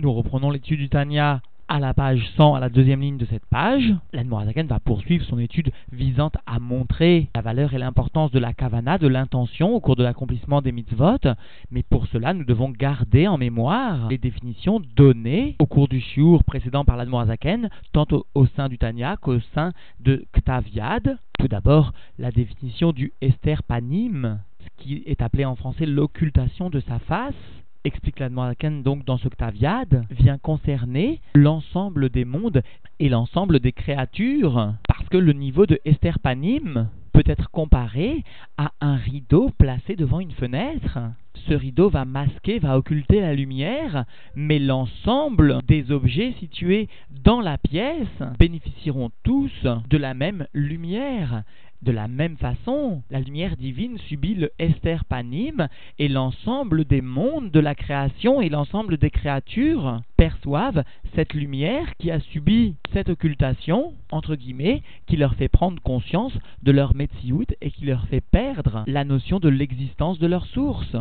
Nous reprenons l'étude du Tanya à la page 100, à la deuxième ligne de cette page. L'Anmorazaken va poursuivre son étude visant à montrer la valeur et l'importance de la kavana, de l'intention au cours de l'accomplissement des mitzvot. Mais pour cela, nous devons garder en mémoire les définitions données au cours du shiur précédent par l'Anmorazaken, tant au, sein du Tanya qu'au sein de Ktaviad. Tout d'abord, la définition du Esther Panim, ce qui est appelé en français l'occultation de sa face explique la donc dans ce Octaviade, vient concerner l'ensemble des mondes et l'ensemble des créatures, parce que le niveau de Esther Panim peut être comparé à un rideau placé devant une fenêtre. Ce rideau va masquer, va occulter la lumière, mais l'ensemble des objets situés dans la pièce bénéficieront tous de la même lumière. De la même façon, la lumière divine subit le Esther Panim et l'ensemble des mondes de la création et l'ensemble des créatures perçoivent cette lumière qui a subi cette occultation, entre guillemets, qui leur fait prendre conscience de leur Metsiout et qui leur fait perdre la notion de l'existence de leur source.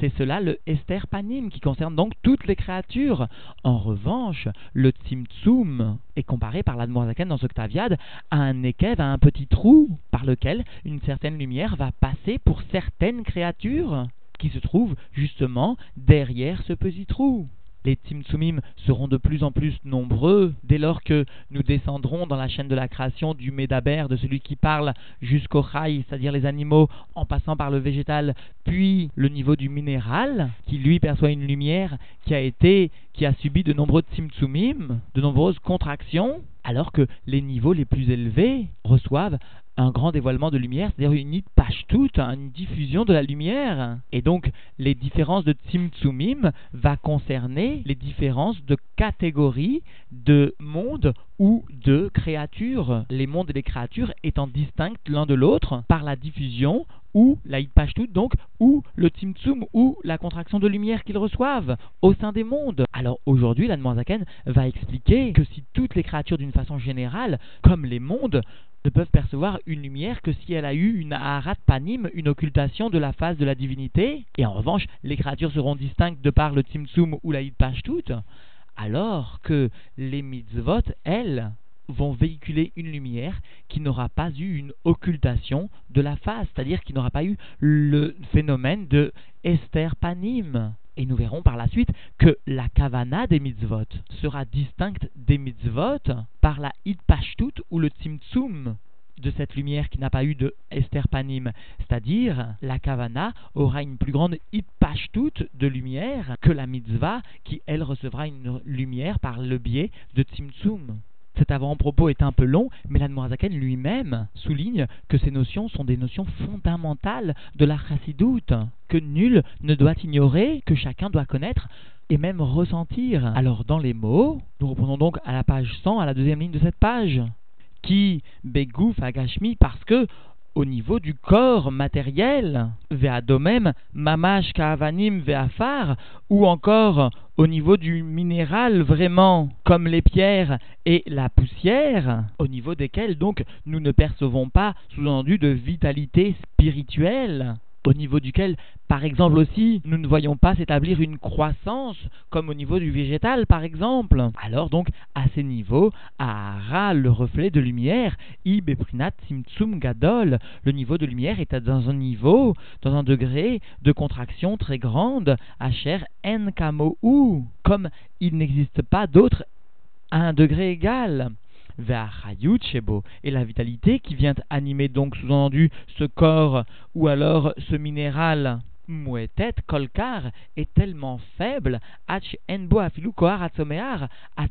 C'est cela le Esther Panim qui concerne donc toutes les créatures. En revanche, le Tzimtzum est comparé par l'Admorazaken dans Octaviade à un Nekev, à un petit trou par lequel une certaine lumière va passer pour certaines créatures qui se trouvent justement derrière ce petit trou les Tzimtzumim seront de plus en plus nombreux dès lors que nous descendrons dans la chaîne de la création du Médaber, de celui qui parle jusqu'au Chai, c'est-à-dire les animaux, en passant par le végétal, puis le niveau du minéral, qui lui perçoit une lumière qui a été, qui a subi de nombreux Tzimtzumim, de nombreuses contractions, alors que les niveaux les plus élevés reçoivent un grand dévoilement de lumière, c'est-à-dire une toute, une diffusion de la lumière. Et donc, les différences de Tzimtzumim va concerner les différences de catégories de mondes ou de créatures. Les mondes et les créatures étant distincts l'un de l'autre par la diffusion ou la Hitpashtut, donc, ou le Tzimtzum, ou la contraction de lumière qu'ils reçoivent au sein des mondes. Alors aujourd'hui, la Zaken va expliquer que si toutes les créatures d'une façon générale, comme les mondes, ne peuvent percevoir une lumière que si elle a eu une aharat panim, une occultation de la face de la divinité, et en revanche, les créatures seront distinctes de par le Tzimtzum ou la Pashtut, alors que les mitzvot, elles, vont véhiculer une lumière qui n'aura pas eu une occultation de la face, c'est-à-dire qui n'aura pas eu le phénomène de Esther Panim. Et nous verrons par la suite que la kavana des mitzvot sera distincte des mitzvot par la hitpashtut ou le tzimtzum de cette lumière qui n'a pas eu de Esther Panim, c'est-à-dire la kavana aura une plus grande hitpashtut de lumière que la mitzvah qui elle recevra une lumière par le biais de tzimtzum. Cet avant-propos est un peu long, mais l'Admorazaken lui-même souligne que ces notions sont des notions fondamentales de la chassidoute, que nul ne doit ignorer, que chacun doit connaître et même ressentir. Alors dans les mots, nous reprenons donc à la page 100, à la deuxième ligne de cette page, qui begouf agashmi parce que au niveau du corps matériel, ve'adomem, mamash ka'avanim ve'afar, ou encore au niveau du minéral vraiment, comme les pierres et la poussière, au niveau desquels donc nous ne percevons pas sous-entendu de vitalité spirituelle au niveau duquel, par exemple aussi, nous ne voyons pas s'établir une croissance, comme au niveau du végétal, par exemple. Alors donc, à ces niveaux, Ahara, le reflet de lumière, Ibeprinat Simtsum Gadol, le niveau de lumière est dans un niveau, dans un degré de contraction très grande, Asher En Kamo comme il n'existe pas d'autre à un degré égal et la vitalité qui vient animer donc sous-entendu ce corps ou alors ce minéral. Mouetet kolkar est tellement faible à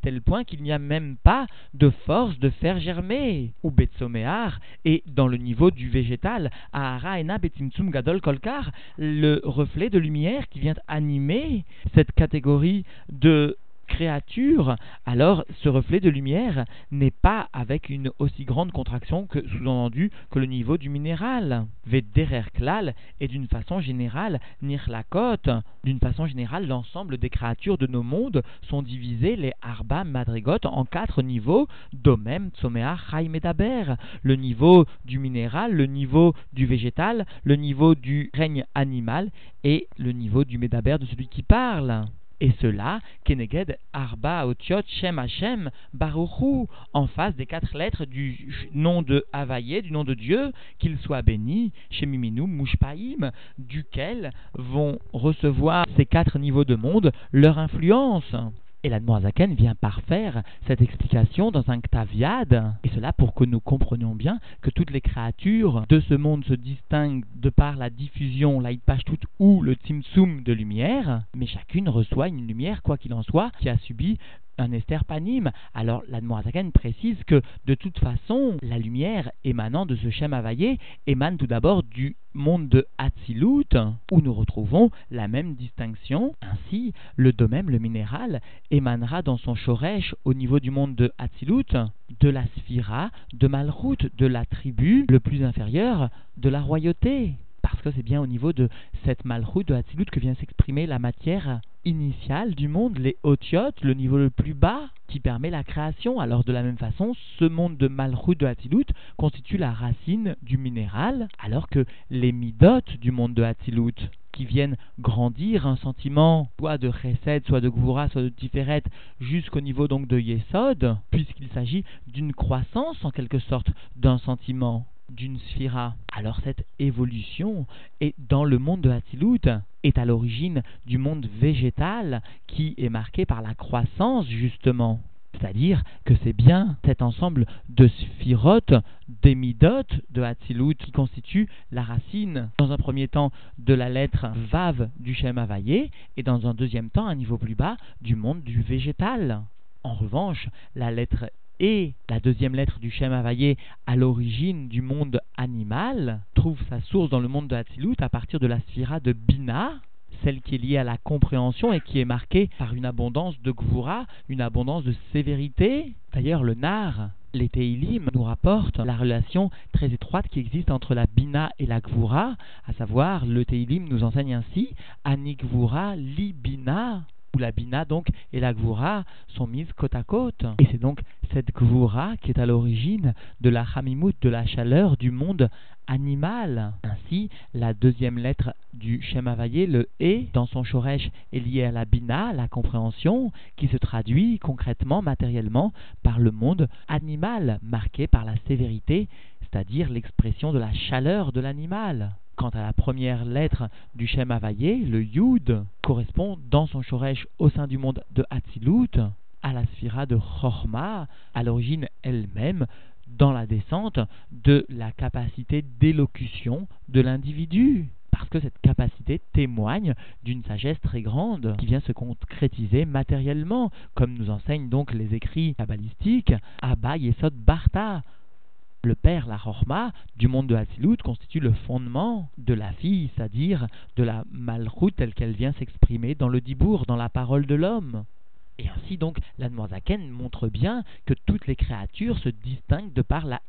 tel point qu'il n'y a même pas de force de faire germer ou betsomear et dans le niveau du végétal ena betimtsum gadol kolkar le reflet de lumière qui vient animer cette catégorie de créature, alors ce reflet de lumière n'est pas avec une aussi grande contraction que sous-entendu que le niveau du minéral. Vederer klal et d'une façon générale nirlakot. D'une façon générale, l'ensemble des créatures de nos mondes sont divisées les arba madrigot en quatre niveaux domem tsomea medaber. Le niveau du minéral, le niveau du végétal, le niveau du règne animal et le niveau du médaber de celui qui parle. Et cela, Keneged Arba Otiot Shem Hashem Baruchu, en face des quatre lettres du nom de Havaïe, du nom de Dieu, qu'il soit béni, Shemiminu Mushpaim, duquel vont recevoir ces quatre niveaux de monde leur influence. Et la Zaken vient parfaire cette explication dans un Ktaviad, et cela pour que nous comprenions bien que toutes les créatures de ce monde se distinguent de par la diffusion, l'Aïpashtut ou le Tzimtzum de lumière, mais chacune reçoit une lumière, quoi qu'il en soit, qui a subi un Esther Panim. Alors l'Admorazaken précise que de toute façon, la lumière émanant de ce Shem Havaïe émane tout d'abord du monde de Hatzilut, où nous retrouvons la même distinction. Ainsi, le domaine, le minéral, émanera dans son Shoresh au niveau du monde de Hatzilut, de la Sphira, de Malchut, de la tribu le plus inférieur, de la royauté parce que c'est bien au niveau de cette malchut de Hatzilut que vient s'exprimer la matière initiale du monde, les otiotes, le niveau le plus bas, qui permet la création. Alors de la même façon, ce monde de malchut de Hatzilut constitue la racine du minéral, alors que les midot du monde de Hatzilut, qui viennent grandir un sentiment soit de chesed, soit de gvura, soit de tiferet, jusqu'au niveau donc de yesod, puisqu'il s'agit d'une croissance en quelque sorte d'un sentiment d'une sphira. Alors cette évolution est dans le monde de Hatzilut est à l'origine du monde végétal qui est marqué par la croissance justement. C'est-à-dire que c'est bien cet ensemble de sphirotes, d'émidotes de Hatzilut qui constitue la racine, dans un premier temps, de la lettre Vav du Shem et dans un deuxième temps, un niveau plus bas, du monde du végétal. En revanche, la lettre et la deuxième lettre du Shem Havaïe à l'origine du monde animal trouve sa source dans le monde de Hatzilut à partir de la sphira de Bina, celle qui est liée à la compréhension et qui est marquée par une abondance de Gvura, une abondance de sévérité. D'ailleurs, le Nar, les Teilim, nous rapportent la relation très étroite qui existe entre la Bina et la Gvura, à savoir, le Teilim nous enseigne ainsi Ani Gvura li Bina la Bina donc et la Gvura sont mises côte à côte. Et c'est donc cette Gvura qui est à l'origine de la Hamimout, de la chaleur du monde animal. Ainsi, la deuxième lettre du Shem le E, dans son Shoresh, est liée à la Bina, la compréhension, qui se traduit concrètement, matériellement, par le monde animal, marqué par la sévérité, c'est-à-dire l'expression de la chaleur de l'animal. Quant à la première lettre du Shem Havaïe, le Yud, correspond dans son Shoresh au sein du monde de Hatzilut à la sphira de Chorma, à l'origine elle-même dans la descente de la capacité d'élocution de l'individu. Parce que cette capacité témoigne d'une sagesse très grande qui vient se concrétiser matériellement, comme nous enseignent donc les écrits kabbalistiques, Abba Yesod Barta, le père, la Chorma, du monde de Hatzilut, constitue le fondement de la fille, c'est-à-dire de la malroute telle qu'elle vient s'exprimer dans le dibour, dans la parole de l'homme. Et ainsi donc, l'Admoisaken montre bien que toutes les créatures se distinguent de par la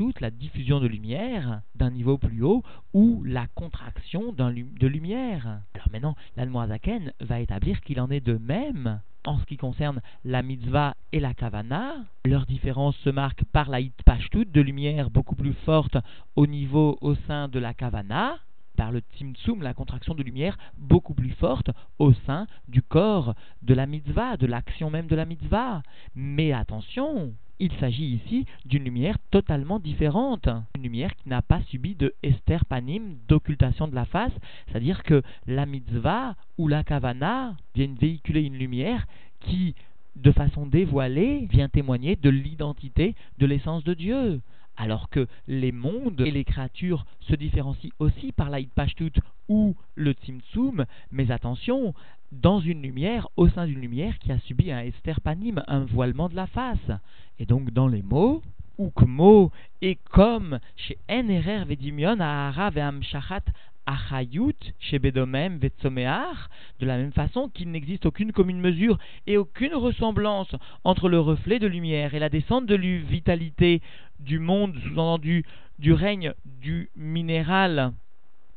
toute la diffusion de lumière d'un niveau plus haut, ou la contraction de lumière. Alors maintenant, l'Admoisaken va établir qu'il en est de même en ce qui concerne la mitzvah et la kavana, leur différence se marque par la hitpashtut de lumière beaucoup plus forte au niveau au sein de la kavana, par le tzimtzum, la contraction de lumière beaucoup plus forte au sein du corps de la mitzvah, de l'action même de la mitzvah. Mais attention, il s'agit ici d'une lumière totalement différente, une lumière qui n'a pas subi de ester panim, d'occultation de la face, c'est-à-dire que la mitzvah ou la kavana viennent véhiculer une lumière qui, de façon dévoilée, vient témoigner de l'identité de l'essence de Dieu alors que les mondes et les créatures se différencient aussi par la Pashtut ou le Tzimtzum, mais attention, dans une lumière, au sein d'une lumière qui a subi un esterpanim, un voilement de la face. Et donc dans les mots, ukmo et comme chez NRR Vedimion Ahara Ve'amshachat Achayut chez Bedomem Vetsomear, de la même façon qu'il n'existe aucune commune mesure et aucune ressemblance entre le reflet de lumière et la descente de vitalité du monde, sous-entendu du règne du minéral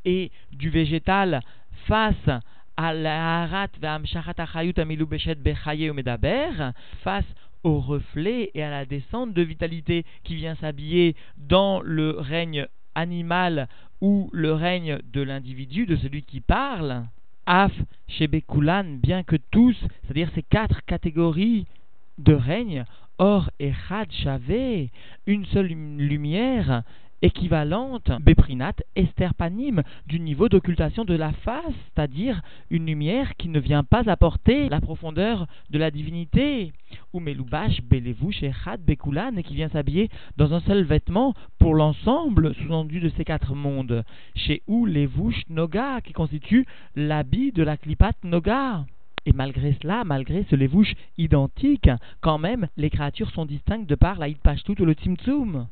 et du végétal face à la face au reflet et à la descente de vitalité qui vient s'habiller dans le règne animal ou le règne de l'individu, de celui qui parle, Af Shebekulan, bien que tous, c'est-à-dire ces quatre catégories de règne, Or et Chad une seule lumière, équivalente, Beprinat, esterpanim, du niveau d'occultation de la face, c'est-à-dire une lumière qui ne vient pas apporter la profondeur de la divinité, ou Melubash, Belevouch, Echad, Bekulan, qui vient s'habiller dans un seul vêtement pour l'ensemble sous-entendu de ces quatre mondes, chez où Levouch Noga, qui constitue l'habit de la Klipat Noga. Et malgré cela, malgré ce levouche identique, quand même, les créatures sont distinctes de par la Hitpashtout ou le Tzimtzum.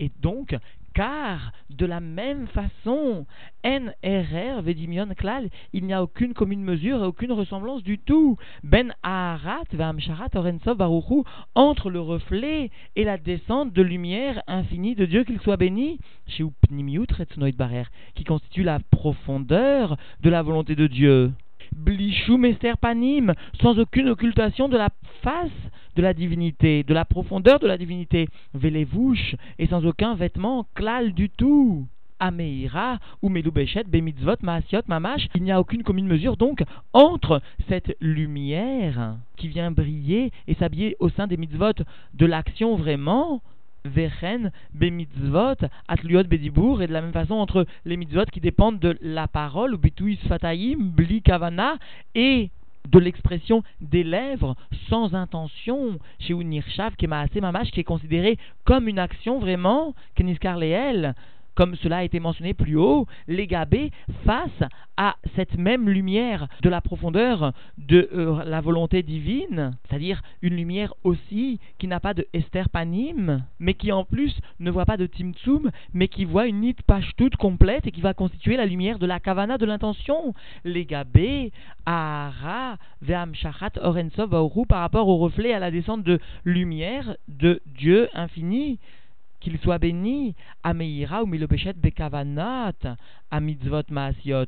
Et donc, car de la même façon, NRR, Vedimion Klal, il n'y a aucune commune mesure et aucune ressemblance du tout. Ben Aharat, Vamsharat, Orensov, Baruchu, entre le reflet et la descente de lumière infinie de Dieu, qu'il soit béni, chez Barer, qui constitue la profondeur de la volonté de Dieu. Blichum Esther Panim, sans aucune occultation de la face de la divinité, de la profondeur de la divinité, Velevouche, et sans aucun vêtement klal du tout. Ameira ou Melubeshet, Bemitzvot, Maasiot, Mamash, il n'y a aucune commune mesure donc entre cette lumière qui vient briller et s'habiller au sein des mitzvot de l'action vraiment Vechen, Bemitzvot, Atliot, Bedibour, et de la même façon entre les mitzvot qui dépendent de la parole, ou Bituis Fataim, Bli Kavana, et de l'expression des lèvres sans intention, chez Unirshav, qui est Mamash, qui est considéré comme une action vraiment, Keniskar Leel, comme cela a été mentionné plus haut, les gabés face à cette même lumière de la profondeur de euh, la volonté divine, c'est-à-dire une lumière aussi qui n'a pas de Esther Panim, mais qui en plus ne voit pas de Timtsum, mais qui voit une toute complète et qui va constituer la lumière de la kavana de l'intention. Les gabés, Ahara, Veam Orensov, par rapport au reflet à la descente de lumière de Dieu infini qu'il soit béni, Ameira ou Milobeshet Bekavanat, à mitzvot maasiot,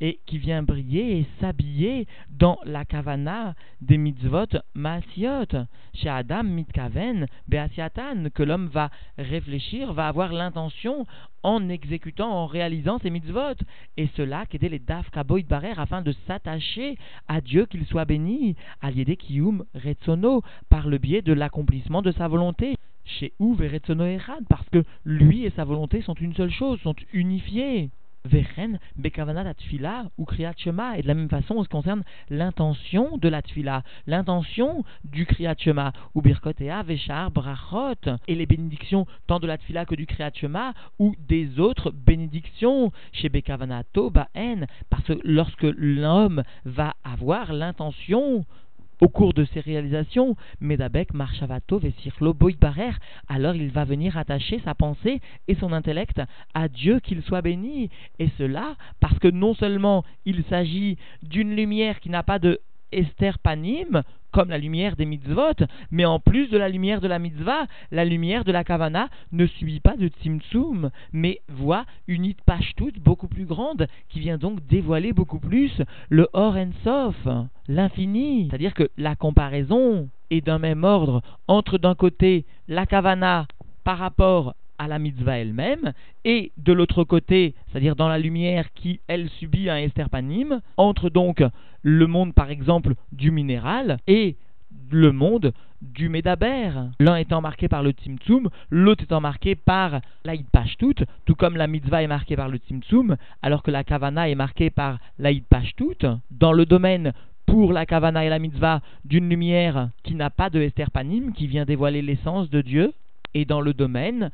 et qui vient briller et s'habiller dans la kavana des mitzvot maasiot, chez Adam mitkaven beasiatan, que l'homme va réfléchir, va avoir l'intention en exécutant, en réalisant ces mitzvot, et cela qu'était les daf kaboit barer afin de s'attacher à Dieu qu'il soit béni, à kiyum retsono, par le biais de l'accomplissement de sa volonté chez Ouv et parce que lui et sa volonté sont une seule chose, sont unifiés. Vechen, Bekavanat Atfila ou Kriyat. Et de la même façon, on se concerne l'intention de la Tfila, l'intention du Kriyat ou Birkotea, Veshar, Brachot, et les bénédictions tant de la Tfila que du Kriyat Shema, ou des autres bénédictions chez Bekavanato, Baen, parce que lorsque l'homme va avoir l'intention au cours de ses réalisations, Medabek, Marshavato, Vesirlo, Boïbarer, alors il va venir attacher sa pensée et son intellect à Dieu qu'il soit béni. Et cela parce que non seulement il s'agit d'une lumière qui n'a pas de Esther Panim, comme la lumière des mitzvot, mais en plus de la lumière de la mitzvah, la lumière de la kavana ne suit pas de tzimtzum, mais voit une it toute beaucoup plus grande, qui vient donc dévoiler beaucoup plus le Or Ensof, l'infini. C'est-à-dire que la comparaison est d'un même ordre entre d'un côté la kavana par rapport à la mitzvah elle-même, et de l'autre côté, c'est-à-dire dans la lumière qui, elle, subit un esterpanim, entre donc le monde, par exemple, du minéral et le monde du Médaber. L'un étant marqué par le Tzimtzum, l'autre étant marqué par l'Aïd Pashtut, tout comme la mitzvah est marquée par le Tzimtzum, alors que la Kavana est marquée par l'Aïd Pashtut. Dans le domaine pour la Kavana et la mitzvah d'une lumière qui n'a pas de Esterpanim, qui vient dévoiler l'essence de Dieu, et dans le domaine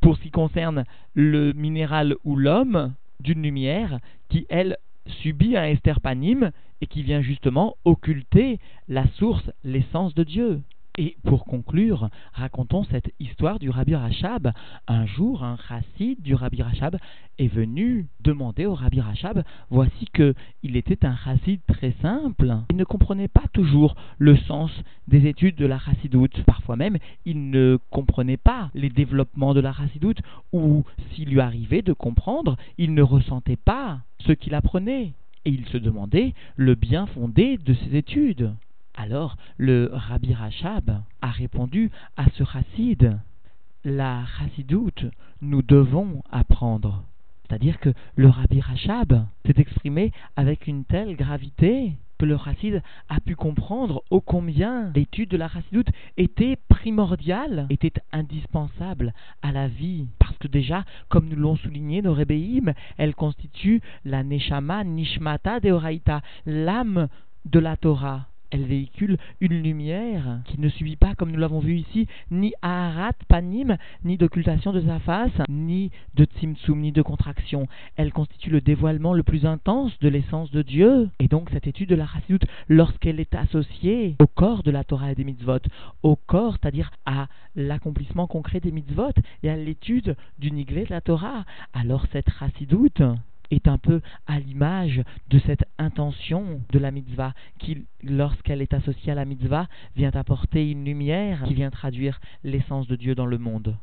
pour ce qui concerne le minéral ou l'homme, d'une lumière qui, elle, subit un esterpanim et qui vient justement occulter la source, l'essence de Dieu. Et pour conclure, racontons cette histoire du Rabbi Rachab. Un jour, un chassid du Rabbi Rachab est venu demander au Rabbi Rachab, voici que il était un chassid très simple. Il ne comprenait pas toujours le sens des études de la chassidoute. Parfois même, il ne comprenait pas les développements de la chassidoute, ou s'il lui arrivait de comprendre, il ne ressentait pas ce qu'il apprenait. Et il se demandait le bien fondé de ses études. Alors le Rabbi Rachab a répondu à ce chassid La chassidoute, nous devons apprendre. C'est-à-dire que le Rabbi Rachab s'est exprimé avec une telle gravité que le chassid a pu comprendre ô combien l'étude de la chassidoute était primordiale, était indispensable à la vie. Parce que déjà, comme nous l'ont souligné nos rébéim, elle constitue la neshama nishmata deoraita, l'âme de la Torah elle véhicule une lumière qui ne subit pas, comme nous l'avons vu ici, ni aharat panim, ni d'occultation de sa face, ni de tzimtzum, ni de contraction. Elle constitue le dévoilement le plus intense de l'essence de Dieu. Et donc cette étude de la Chassidut, lorsqu'elle est associée au corps de la Torah et des mitzvot, au corps, c'est-à-dire à, l'accomplissement concret des mitzvot et à l'étude du nigvé de la Torah, alors cette Chassidut est un peu à l'image de cette intention de la mitzvah qui, lorsqu'elle est associée à la mitzvah, vient apporter une lumière qui vient traduire l'essence de Dieu dans le monde.